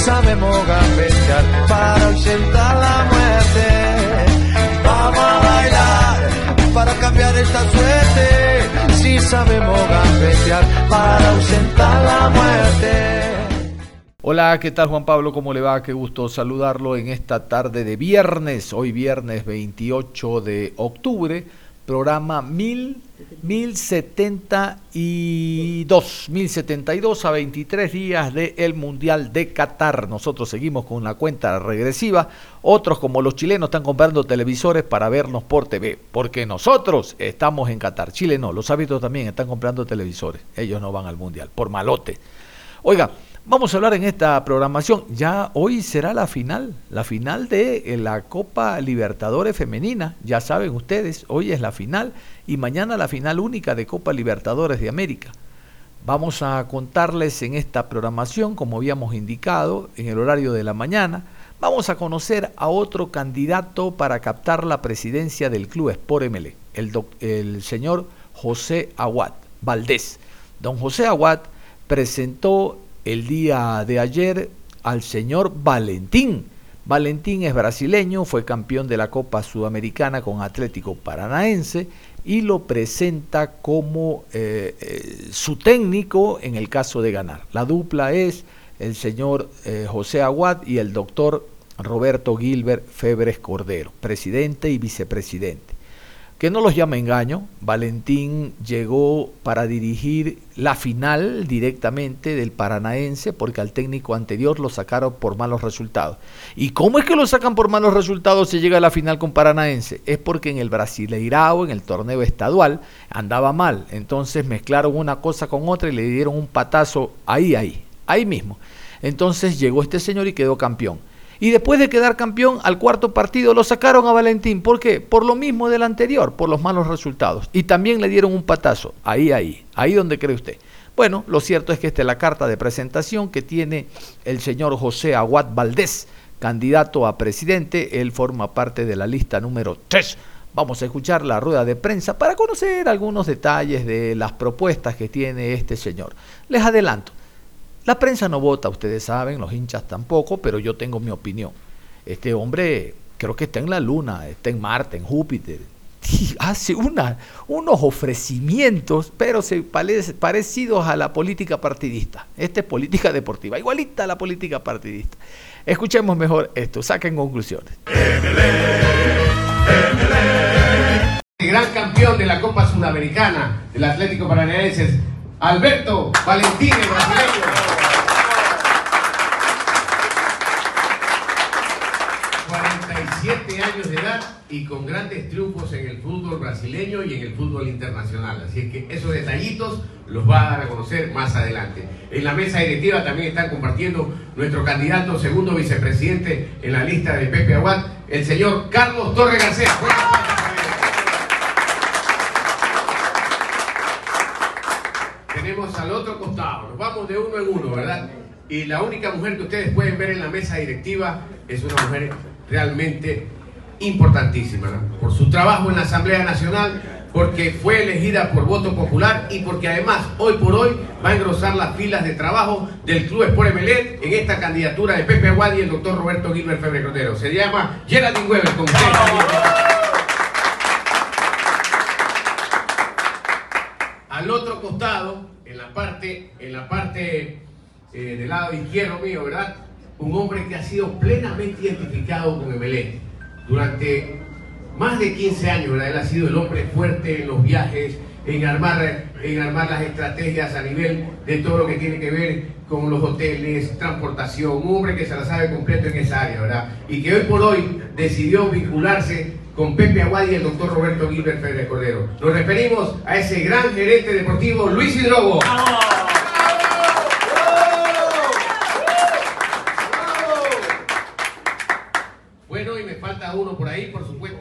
Sabemos gambetear para ausentar la muerte. Vamos a bailar para cambiar esta suerte. Si sabemos gambetear para ausentar la muerte. Hola, ¿qué tal Juan Pablo? ¿Cómo le va? Qué gusto saludarlo en esta tarde de viernes, hoy viernes 28 de octubre, programa 1000 1072, 1072 a 23 días del Mundial de Qatar. Nosotros seguimos con la cuenta regresiva. Otros como los chilenos están comprando televisores para vernos por TV, porque nosotros estamos en Qatar. Chile no, los hábitos también están comprando televisores. Ellos no van al Mundial, por malote. Oiga, Vamos a hablar en esta programación. Ya hoy será la final, la final de eh, la Copa Libertadores Femenina. Ya saben ustedes, hoy es la final y mañana la final única de Copa Libertadores de América. Vamos a contarles en esta programación, como habíamos indicado, en el horario de la mañana, vamos a conocer a otro candidato para captar la presidencia del Club Sport MLE, el, el señor José Aguad Valdés. Don José Aguad presentó el día de ayer al señor Valentín. Valentín es brasileño, fue campeón de la Copa Sudamericana con Atlético Paranaense y lo presenta como eh, eh, su técnico en el caso de ganar. La dupla es el señor eh, José Aguad y el doctor Roberto Gilbert Febres Cordero, presidente y vicepresidente. Que no los llame engaño, Valentín llegó para dirigir la final directamente del Paranaense porque al técnico anterior lo sacaron por malos resultados. ¿Y cómo es que lo sacan por malos resultados si llega a la final con Paranaense? Es porque en el Brasileirao, en el torneo estadual, andaba mal. Entonces mezclaron una cosa con otra y le dieron un patazo ahí, ahí, ahí mismo. Entonces llegó este señor y quedó campeón. Y después de quedar campeón al cuarto partido lo sacaron a Valentín. ¿Por qué? Por lo mismo del anterior, por los malos resultados. Y también le dieron un patazo. Ahí, ahí, ahí donde cree usted. Bueno, lo cierto es que esta es la carta de presentación que tiene el señor José Aguad Valdés, candidato a presidente. Él forma parte de la lista número 3. Vamos a escuchar la rueda de prensa para conocer algunos detalles de las propuestas que tiene este señor. Les adelanto, la prensa no vota, ustedes saben, los hinchas tampoco, pero yo tengo mi opinión. Este hombre creo que está en la Luna, está en Marte, en Júpiter. hace unos ofrecimientos, pero se parecidos a la política partidista. Esta es política deportiva, igualita a la política partidista. Escuchemos mejor esto, saquen conclusiones. El gran campeón de la Copa Sudamericana del Atlético Paranaense, Alberto Valentín, brasileño. 47 años de edad y con grandes triunfos en el fútbol brasileño y en el fútbol internacional. Así es que esos detallitos los va a dar a conocer más adelante. En la mesa directiva también están compartiendo nuestro candidato segundo vicepresidente en la lista de Pepe Aguad, el señor Carlos Torre García. Tenemos al otro costado, nos vamos de uno en uno, ¿verdad? Y la única mujer que ustedes pueden ver en la mesa directiva es una mujer realmente importantísima, por su trabajo en la Asamblea Nacional, porque fue elegida por voto popular y porque además hoy por hoy va a engrosar las filas de trabajo del Club Sport Emelet en esta candidatura de Pepe Aguadi y el doctor Roberto Gilbert Febre Cordero. Se llama Geraldine Weber, con ustedes. Al otro costado, en la parte, en la parte eh, del lado izquierdo mío, ¿verdad? un hombre que ha sido plenamente identificado con Emelec. Durante más de 15 años, Él ha sido el hombre fuerte en los viajes, en armar, en armar las estrategias a nivel de todo lo que tiene que ver con los hoteles, transportación, un hombre que se la sabe completo en esa área, ¿verdad? Y que hoy por hoy decidió vincularse con Pepe Aguad y el doctor Roberto Gilbert Férez Cordero. Nos referimos a ese gran gerente deportivo, Luis Hidrobo y me falta uno por ahí, por supuesto.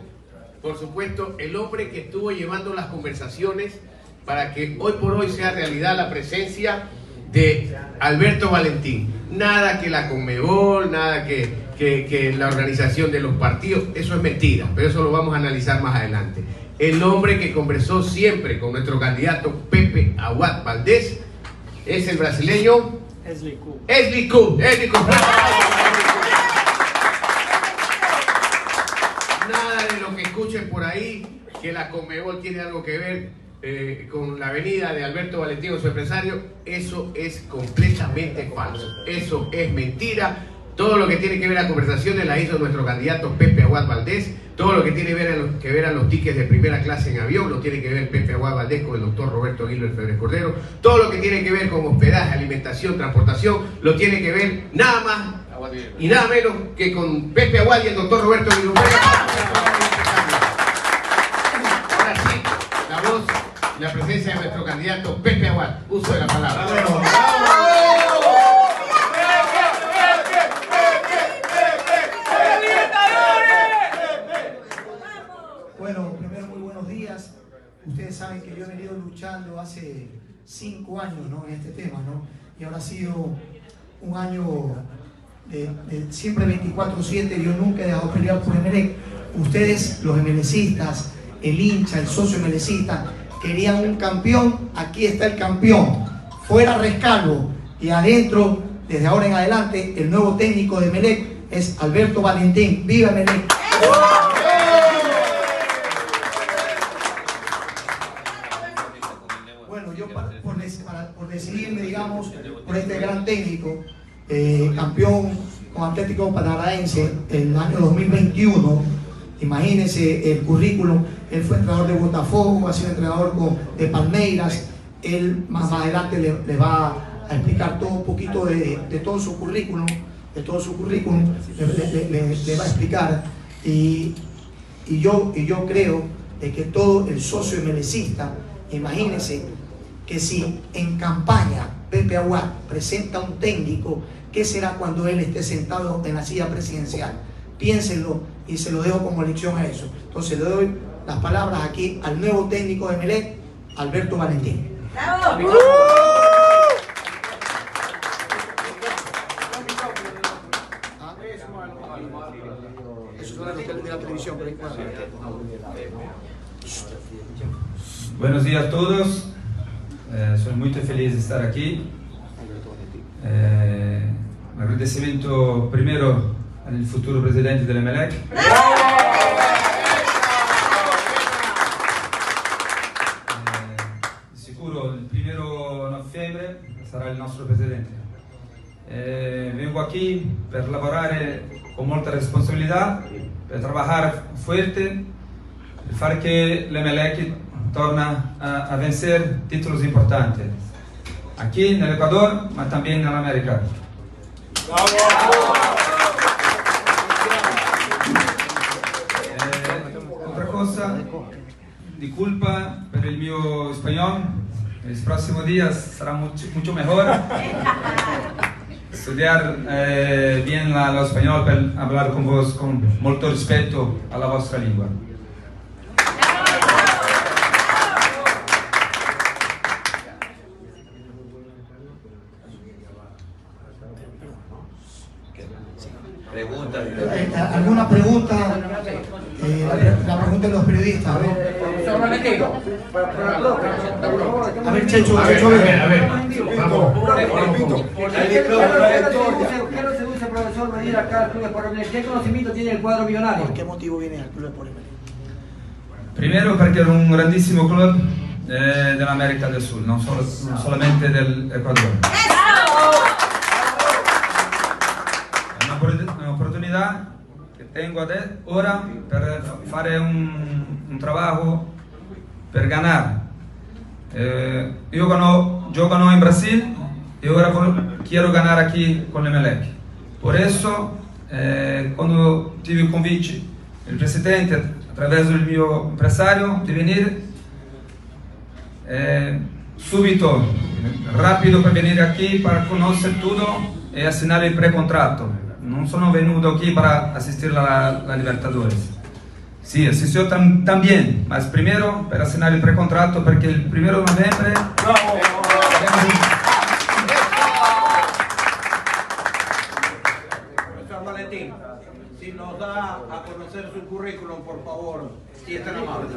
Por supuesto, el hombre que estuvo llevando las conversaciones para que hoy por hoy sea realidad la presencia de Alberto Valentín. Nada que la Conmebol, nada que, que, la organización de los partidos, eso es mentira, pero eso lo vamos a analizar más adelante. El hombre que conversó siempre con nuestro candidato Pepe Aguad Valdés es el brasileño Esli Q. Esli Q. Esli Q. Nada de lo que escuchen por ahí que la Conmebol tiene algo que ver eh, con la avenida de Alberto Valentino, su empresario, eso es completamente falso. Eso es mentira. Todo lo que tiene que ver a conversaciones la hizo nuestro candidato Pepe Aguad Valdés. Todo lo que tiene que ver a los, tickets de primera clase en avión lo tiene que ver Pepe Aguad Valdés con el doctor Roberto Aguirre Febres Cordero. Todo lo que tiene que ver con hospedaje, alimentación, transportación, lo tiene que ver nada más y nada menos que con Pepe Aguad y el doctor Roberto Aguirre la presencia de nuestro candidato Pepe Aguad. Uso de la palabra. Bueno, primero muy buenos días. Ustedes saben que yo he venido luchando hace cinco años ¿no? en este tema, ¿no? Y ahora ha sido un año de, siempre 24-7. Yo nunca he dejado pelear por Emelec. Ustedes, los emelecistas, el hincha, el socio emelecista, querían un campeón, aquí está el campeón. Fuera Rescalvo y adentro, desde ahora en adelante, el nuevo técnico de Melec es Alberto Valentín. ¡Viva Melec! Bueno, yo por, decidirme, digamos, por este gran técnico, eh, campeón con Atlético Paranaense el año 2021, imagínense el currículum él fue entrenador de Botafogo, ha sido entrenador de Palmeiras, él más adelante le, va a explicar todo un poquito de, todo su currículum, de todo su currículum, le, va a explicar. Y, yo, yo creo de que todo el socio melecista, imagínense que si en campaña Pepe Aguad presenta un técnico, ¿qué será cuando él esté sentado en la silla presidencial? Piénsenlo y se lo dejo como lección a eso. Entonces le doy las palabras aquí al nuevo técnico de Melec, Alberto Valentín. Buenos días a todos. Eh, soy muy feliz de estar aquí. Eh, agradecimiento primero al futuro presidente del Melec. sarà il nostro Presidente. Eh, vengo aquí per lavorare con molta responsabilità, per lavorare fuerte, per far che l'Emelec torna a, a vencer títulos importantes, aquí en el Ecuador, ma también en América. Cosa, disculpa per il mio spagnolo, los próximos días será mucho, mucho mejor. Estudiar eh, bien la, lo español para hablar con vos con mucho respeto a la vuestra lengua. Pregunta. Eh, ¿Alguna pregunta? Eh, la pregunta de los periodistas. A ver, Checho, a ver, a ver. Vamos. ¿Qué profesor, venir acá al Club de ¿Qué conocimiento tiene el cuadro millonario? ¿Por qué motivo viene al Club de Primero porque era un grandísimo club eh, de la América del Sur, no, solo, no solamente del tengo ora per fare un, un trabajo per ganar. Eh, yo, gano, yo gano en Brasil y ahora quiero ganar con Emelec. Por eso, eh, cuando tuve el convite del presidente a través del mío empresario de venir, eh, súbito, rápido para venir aquí para conocer todo y asignar el precontrato. No sono venido aquí para asistir a la, Libertadores. Sí, asistió tam, también, mas primero para asignar el precontrato porque el primero de noviembre... Valentín, si nos da a conocer su currículum, por favor, si es tan amable.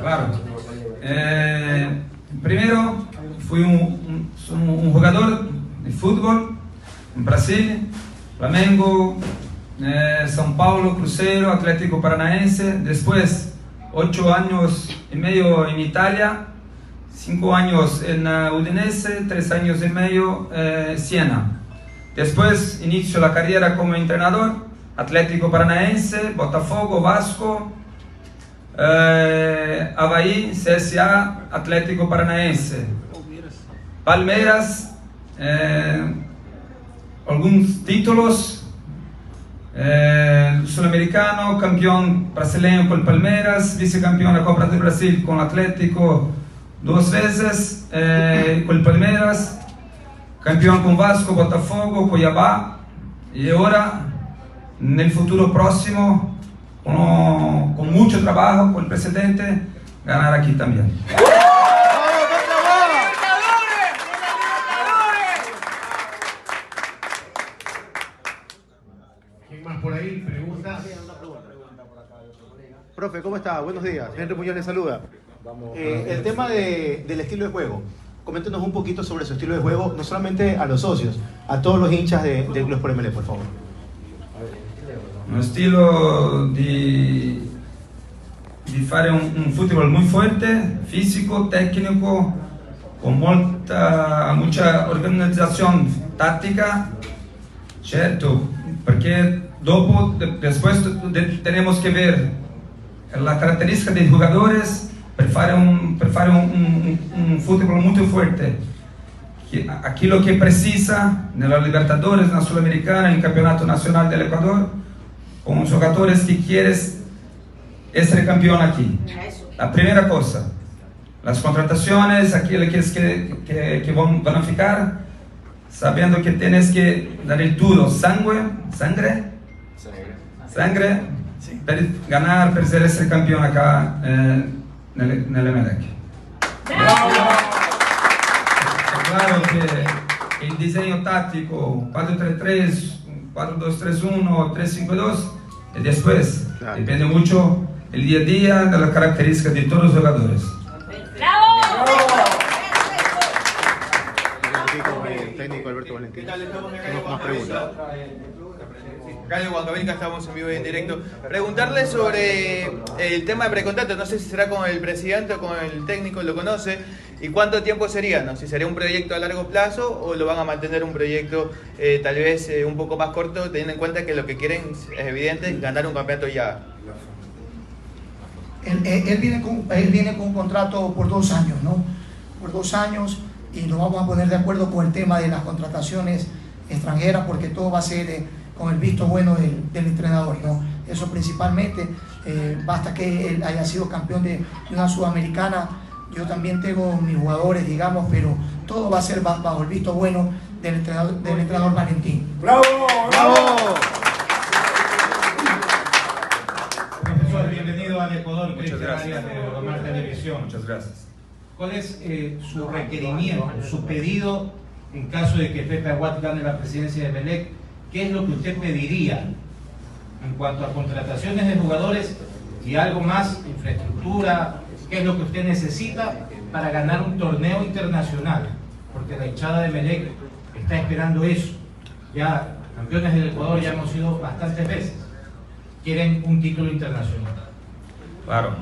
Claro. Eh, primero, fui un, un, un jugador de fútbol en Brasil, Flamengo, eh, São Paulo, Cruzeiro, Atlético Paranaense. Después, ocho años y medio en Italia, cinco años en uh, Udinese, tres años y medio en eh, Siena. Después, inicio la carrera como entrenador, Atlético Paranaense, Botafogo, Vasco, eh, Havaí, CSA, Atlético Paranaense, Palmeiras, eh, algunos títulos, eh, sudamericano, campeón brasileño con Palmeiras, vicecampeón de la Copa de Brasil con Atlético dos veces, eh, con Palmeiras, campeón con Vasco, Botafogo, Cuiabá, y ahora, en el futuro próximo, con, con mucho trabajo con el presidente, ganar aquí también. Profe, ¿cómo está? Buenos días. Henry Muñoz le saluda. Eh, el tema del estilo de juego. Coméntenos un poquito sobre su estilo de juego, no solamente a los socios, a todos los hinchas de, del Club por MLE, por favor. Un estilo de, de fare un, un fútbol muy fuerte, físico, técnico, con mucha, mucha organización táctica, ¿cierto? Porque dopo, después tenemos que ver la característica de jugadores un, prefieren un, un, un fútbol muy fuerte. Aquí lo que precisa en la Libertadores, en la Sudamericana, en el Campeonato Nacional del Ecuador, con jugadores que quieres ser campeón aquí. La primera cosa, las contrataciones, aquellas que, que, que van, van, a ficar, sabiendo que tienes que dar el todo, sangre, sangre, sangre per ganar, per essere campione acá eh, nel, nell'Emelec. È claro che il disegno tattico 4-3-3, 4-2-3-1, 3-5-2 e después claro. depende mucho el día a día de las características de todos los jugadores. ¡Bravo! técnico Alberto Valentín. Tenemos más preguntas. Radio Huancavelica, estamos en vivo y en directo. Preguntarle sobre el tema de precontrato, no sé si será con el presidente o con el técnico, lo conoce, y cuánto tiempo sería, ¿no? Si sería un proyecto a largo plazo o lo van a mantener un proyecto eh, tal vez eh, un poco más corto, teniendo en cuenta que lo que quieren es evidente, ganar un campeonato ya. Él, él, viene con, él viene con un contrato por dos años, ¿no? Por dos años y nos vamos a poner de acuerdo con el tema de las contrataciones extranjeras porque todo va a ser... Eh, con el visto bueno del, entrenador. ¿no? Eso principalmente, eh, basta que él haya sido campeón de, una sudamericana, yo también tengo mis jugadores, digamos, pero todo va a ser bajo el visto bueno del entrenador, del entrenador Valentín. ¡Bravo! ¡Bravo! Profesor, bienvenido al Ecuador. Muchas gracias. De Televisión. Muchas gracias. ¿Cuál es eh, su requerimiento, su pedido en caso de que Pepe Aguat gane la presidencia de Belec? ¿qué es lo que usted pediría en cuanto a contrataciones de jugadores y algo más, infraestructura, qué es lo que usted necesita para ganar un torneo internacional? Porque la hinchada de Melec está esperando eso. Ya campeones del Ecuador ya hemos sido bastantes veces. Quieren un título internacional. Claro.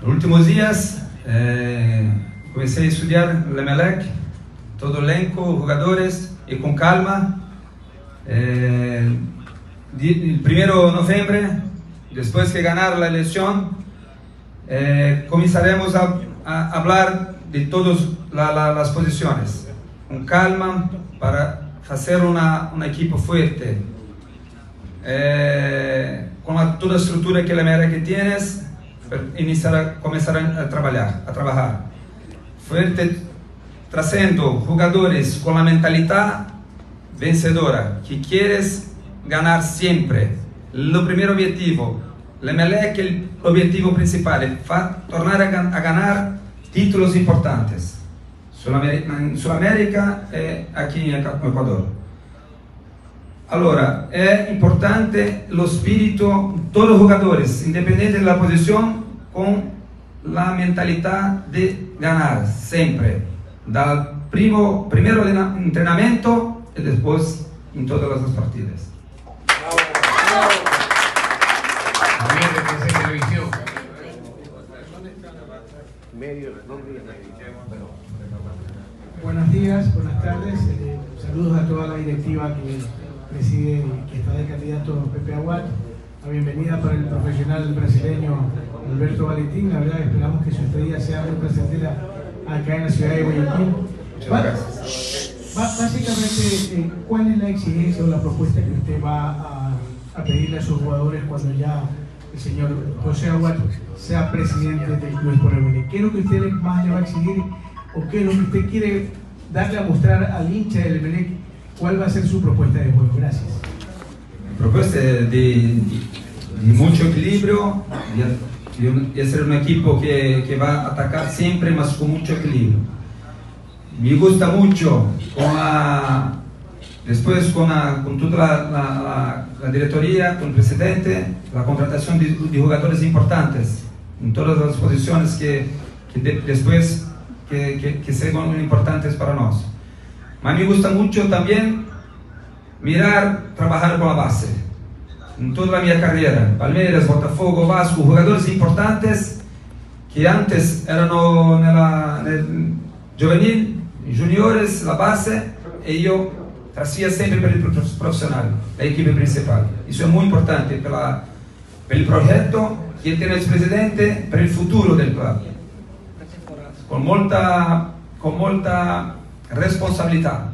Los últimos días eh, comencé a estudiar el Melec, todo elenco, jugadores, y con calma eh, el primero de noviembre, después de ganar la elección, eh, comenzaremos a, a, hablar de todas las posiciones, con calma para hacer una, un equipo fuerte, eh, con la, toda la estructura que la que tienes, iniciar a comenzar a, trabajar, a trabajar. Fuerte, trazando jugadores con la mentalidad vencedora, que quieres ganar siempre. Lo primer objetivo, que el objetivo principal es tornar a, a ganar títulos importantes. En Sudamérica e aqui em Equador. Allora, é importante o espírito, todos os jogadores, independente da posição, com a mentalidade de ganhar, sempre. Do primo, primeiro treinamento e depois em todas as partidas. Buenos días, buenas tardes. Eh, saludos a toda la directiva que preside que está de candidato Pepe Aguat. La bienvenida para el profesional brasileño Alberto Valentín. La verdad esperamos que su estadía sea muy placentera acá en la ciudad de Guayaquil. Básicamente, eh, ¿cuál es la exigencia o la propuesta que usted va a, a pedirle a sus jugadores cuando ya el señor José Aguat sea presidente del Club por el ¿Qué es lo que usted más le va a exigir o qué es lo que usted quiere darle a mostrar al hincha del Emelec? ¿Cuál va a ser su propuesta de juego? Gracias. Propuesta de, mucho equilibrio, de, ser un equipo que, que, va a atacar siempre, más con mucho equilibrio. Me gusta mucho con la, después con, toda la, la, directoría, con el presidente, la contratación de, jugadores importantes en todas las posiciones que, que después que, que sean importantes para nosotros. A mí me gusta mucho también mirar, trabajar con la base. En toda mi carrera, Palmeiras, Botafogo, Vasco, jugadores importantes que antes eran en el juvenil, juniores, la base, y yo hacía siempre para el profesional, la equipe principal. Eso es muy importante para, el proyecto que tiene el presidente, para el futuro del club con molta, con molta responsabilidad.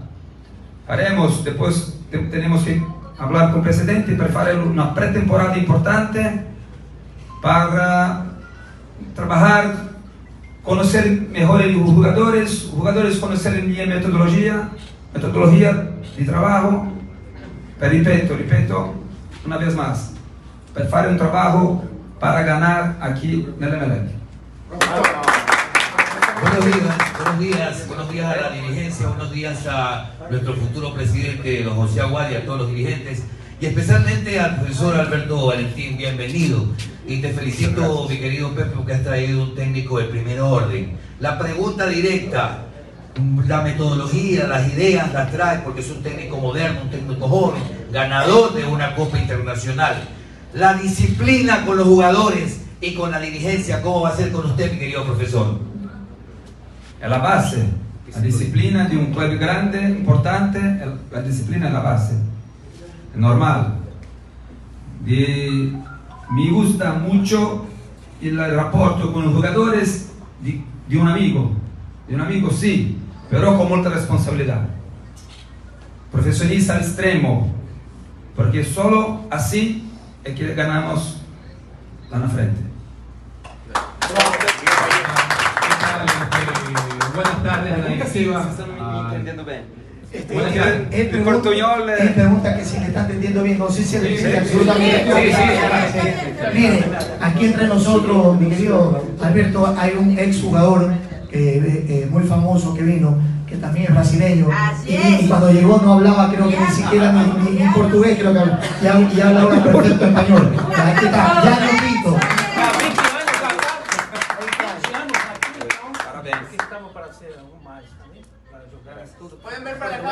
Haremos, después tenemos que hablar con presidente para hacer una pretemporada importante para trabajar, conocer mejor los jugadores, jugadores conocer mi metodología, metodología de trabajo, pero repito, repito, una vez más, para hacer un trabajo para ganar aquí en el MLN. Buenos días, buenos días, buenos días a la dirigencia, buenos días a nuestro futuro presidente, don José Aguad, y a todos los dirigentes, y especialmente al profesor Alberto Valentín, bienvenido. Y te felicito, mi querido Pepe, porque has traído un técnico de primer orden. La pregunta directa, la metodología, las ideas las trae porque es un técnico moderno, un técnico joven, ganador de una Copa Internacional. La disciplina con los jugadores y con la dirigencia, ¿cómo va a ser con usted, mi querido profesor? È la base. La disciplina di un club grande, importante, la disciplina è la base. È normale. Di, mi gusta mucho il rapporto con giocatori di, di un amico. Di un amico sì, però con molta responsabilità. Professionista al estremo, perché solo così è che ganamos la frente. Buenas tardes a la directiva. Este, él, él, él, pregunta, él, pregunta, que si le está entendiendo bien, no sé si le sí, absolutamente. Sí, sí, Mire, aquí entre nosotros, mi querido Alberto, hay un ex jugador eh, eh, muy famoso que vino, que también es brasileño. Y, y, cuando llegó no hablaba, creo que ni siquiera ni, ni, ni portugués, creo que habla, y, y habla ahora perfecto español. Aquí está, ya lo visto. Pueden ver para la cámara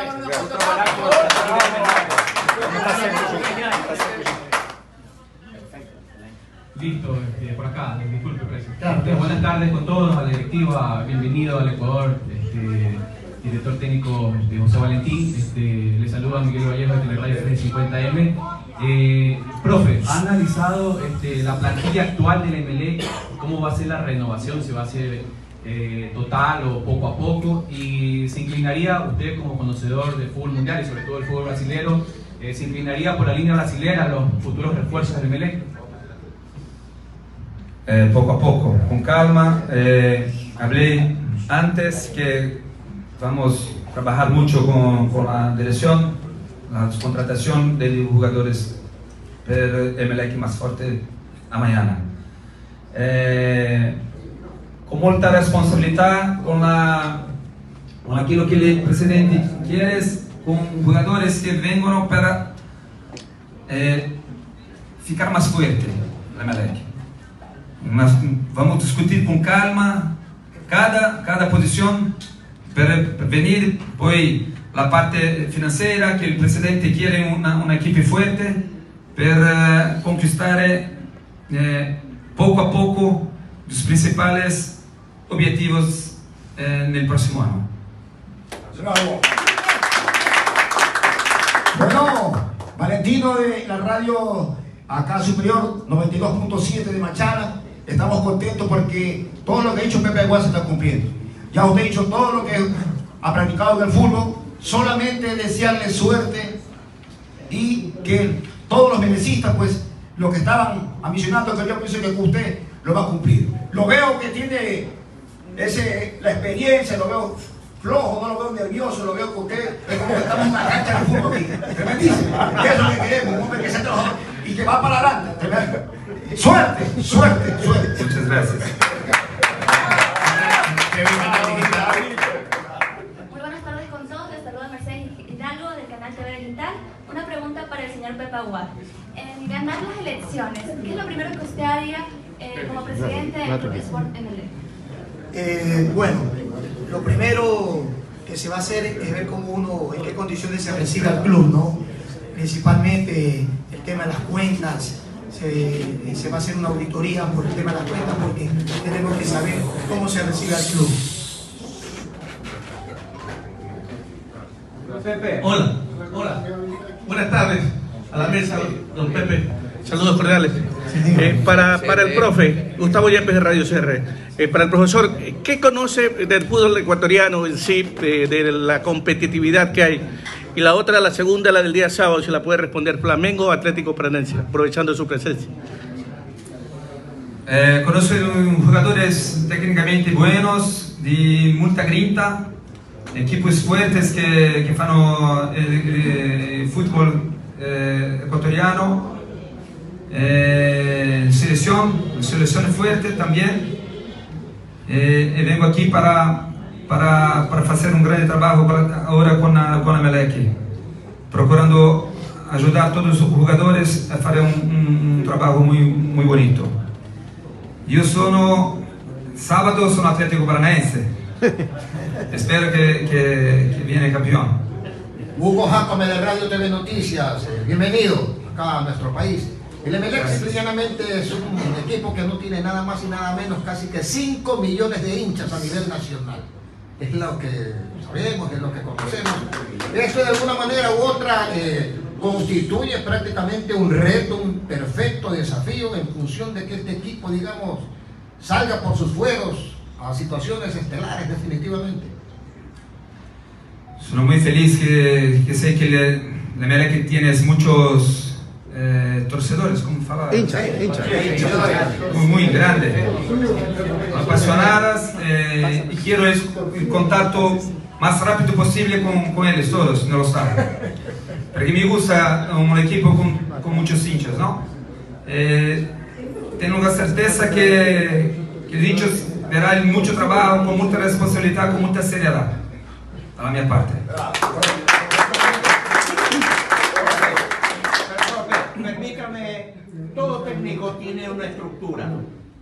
una foto. Listo, este, por acá, disculpe, presidente. buenas tardes con todos, a la directiva, bienvenido al Ecuador, este, director técnico de José Valentín, este, le saluda Miguel Vallejo de Teleradio 350M. Eh, profe, ¿ha analizado este, la plantilla actual del MLE? ¿Cómo va a ser la renovación? ¿Se va a hacer eh, total o poco a poco? Y se inclinaría, usted como conocedor del fútbol mundial y sobre todo del fútbol brasileño, eh, se inclinaría por la línea brasilera los futuros refuerzos del Melec? Eh, poco a poco, con calma. Eh, hablé antes que vamos a trabajar mucho con, con la dirección, la contratación de jugadores per MLEC más fuerte a mañana. Eh, con mucha responsabilidad, con, la, con aquello que el presidente quiere, con jugadores que vengan para eh, ficar más fuerte la MLEC. Mas vamos discutir com calma cada, cada posição para venir poi la parte financeira que o presidente quer uma, uma equipe forte para conquistar eh, pouco a pouco os principais objetivos eh, no próximo ano. Bravo. Bueno, Valentino de la radio acá superior 92.7 de Machana. Estamos contentos porque todo lo que ha dicho Pepe Aguas se está cumpliendo. Ya usted ha dicho todo lo que ha practicado en el fútbol. Solamente desearle suerte y que todos los menecistas, pues, los que estaban ambicionando, que yo pienso que usted lo va a cumplir. Lo veo que tiene ese, la experiencia, lo veo flojo, no lo veo nervioso, lo veo que usted es como que estamos en una cancha de fútbol aquí. Tremendísimo. Eso es lo que queremos, un hombre que se trabajado y que va para adelante. Suerte, suerte, suerte. Muchas gracias. Muy buenas tardes con todos, les saluda Mercedes Hidalgo del canal TV Digital. Una pregunta para el señor Pepe Aguad. En ganar las elecciones, ¿qué es lo primero que usted haría eh, como presidente Club Sport MLE? Eh, bueno, lo primero que se va a hacer es ver cómo uno, en qué condiciones se recibe al club, ¿no? Principalmente el tema de las cuentas, se, se, va a hacer una auditoría por el tema de las cuentas porque tenemos que saber cómo se recibe al club. Hola, hola. Buenas tardes a la mesa, don Pepe. Saludos cordiales. Eh, para, para el profe, Gustavo Yepes de Radio CR, eh, para el profesor, ¿qué conoce del fútbol ecuatoriano en sí, de, de la competitividad que hay? Y la otra, la segunda, la del día sábado, si la puede responder Flamengo o Atlético Paranaense, aprovechando su presencia. Eh, conozco jugadores técnicamente buenos, de mucha grinta, equipos fuertes que, que fanno el, el fútbol eh, ecuatoriano, eh, selección, selección fuerte también. Eh, y vengo aquí para para, para fazer um grande trabalho agora com a, com a Melec, procurando ajudar todos os jogadores a fazer um, um, um trabalho muito, muito bonito. Eu sou sábado sou Atlético Paranaense. Espero que, que, que viene campeón. Hugo Jacome de Radio TV Noticias, bienvenido acá a nuestro país. El Emelec simplemente es un equipo que no tiene nada más y nada menos casi que 5 millones de hinchas a nivel nacional es lo que sabemos, es lo que conocemos. Esto de alguna manera u otra eh, constituye prácticamente un reto, un perfecto desafío en función de que este equipo, digamos, salga por sus fueros a situaciones estelares definitivamente. Soy muy feliz que, que sé que le que tienes muchos eh, torcedores, como falaba. Hinchas, hinchas. Muy, muy grandes, apasionadas eh, y quiero el contacto más rápido posible con, con ellos todos, no lo saben. Porque me gusta un equipo con, con muchos hinchas, ¿no? Eh, tengo la certeza que, que dichos verán mucho trabajo, con mucha responsabilidad, con mucha seriedad, a la mi parte. Todo técnico tiene una estructura.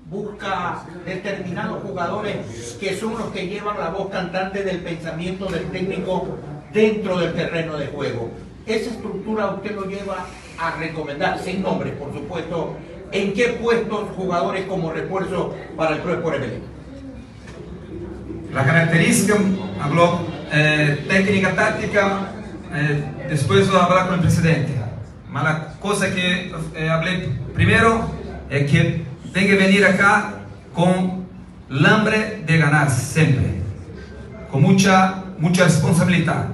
Busca determinados jugadores que son los que llevan la voz cantante del pensamiento del técnico dentro del terreno de juego. Esa estructura usted lo lleva a recomendar, sin nombres, por supuesto, en qué puestos jugadores como refuerzo para el Club por La característica, habló eh, técnica, táctica, eh, después voy a hablar con el presidente. Mas a coisa que eh, falei primeiro é que tem que aqui com el hambre de ganar siempre, con mucha, mucha responsabilidad.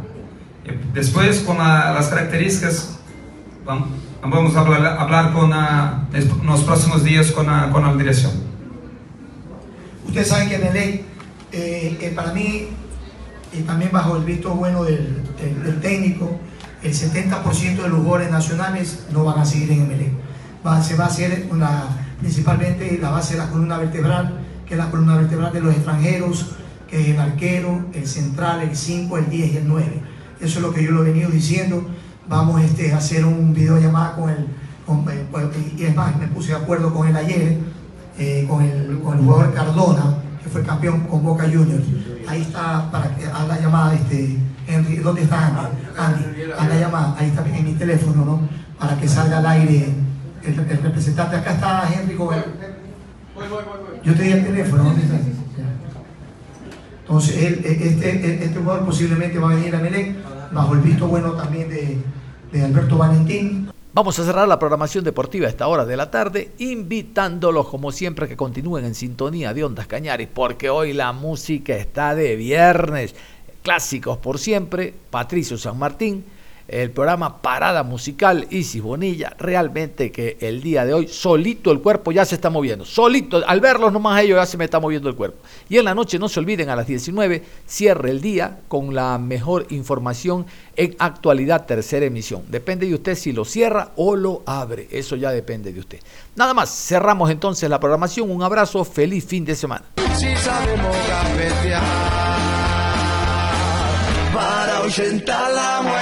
Después, con las características, vamos a hablar, con, en los próximos días con, con la dirección. Ustedes saben que Melec, eh, para mí, y también bajo el visto bueno del, del, técnico, el 70% de los jugadores nacionales no van a seguir en Melec. Va, se va a hacer una, principalmente la base de la columna vertebral, que es la columna vertebral de los extranjeros, que es el arquero, el central, el 5, el 10 y el 9. Eso es lo que yo lo he venido diciendo. Vamos este, a hacer un video llamada con el, eh, pues, y es más, me puse de acuerdo con él ayer, eh, con, el, con, el, jugador Cardona, que fue campeón con Boca Juniors. Ahí está, para que haga la llamada, este, Henry, ¿dónde está Andy? Andy, haz la llamada, ahí está en mi teléfono, ¿no? Para que salga al aire el, representante. Acá está Henry con Yo te di el teléfono, ¿dónde está? Entonces, él, e, este, este jugador posiblemente va a venir a Melec bajo el visto bueno también de, de Alberto Valentín. Vamos a cerrar la programación deportiva a esta hora de la tarde, invitándolos como siempre que continúen en sintonía de Ondas Cañaris, porque hoy la música está de viernes. Clásicos por siempre, Patricio San Martín, el programa Parada Musical Isis Bonilla. Realmente que el día de hoy, solito el cuerpo ya se está moviendo. Solito, al verlos nomás ellos ya se me está moviendo el cuerpo. Y en la noche, no se olviden, a las 19, cierre el día con la mejor información en actualidad, tercera emisión. Depende de usted si lo cierra o lo abre. Eso ya depende de usted. Nada más, cerramos entonces la programación. Un abrazo, feliz fin de semana. Para la.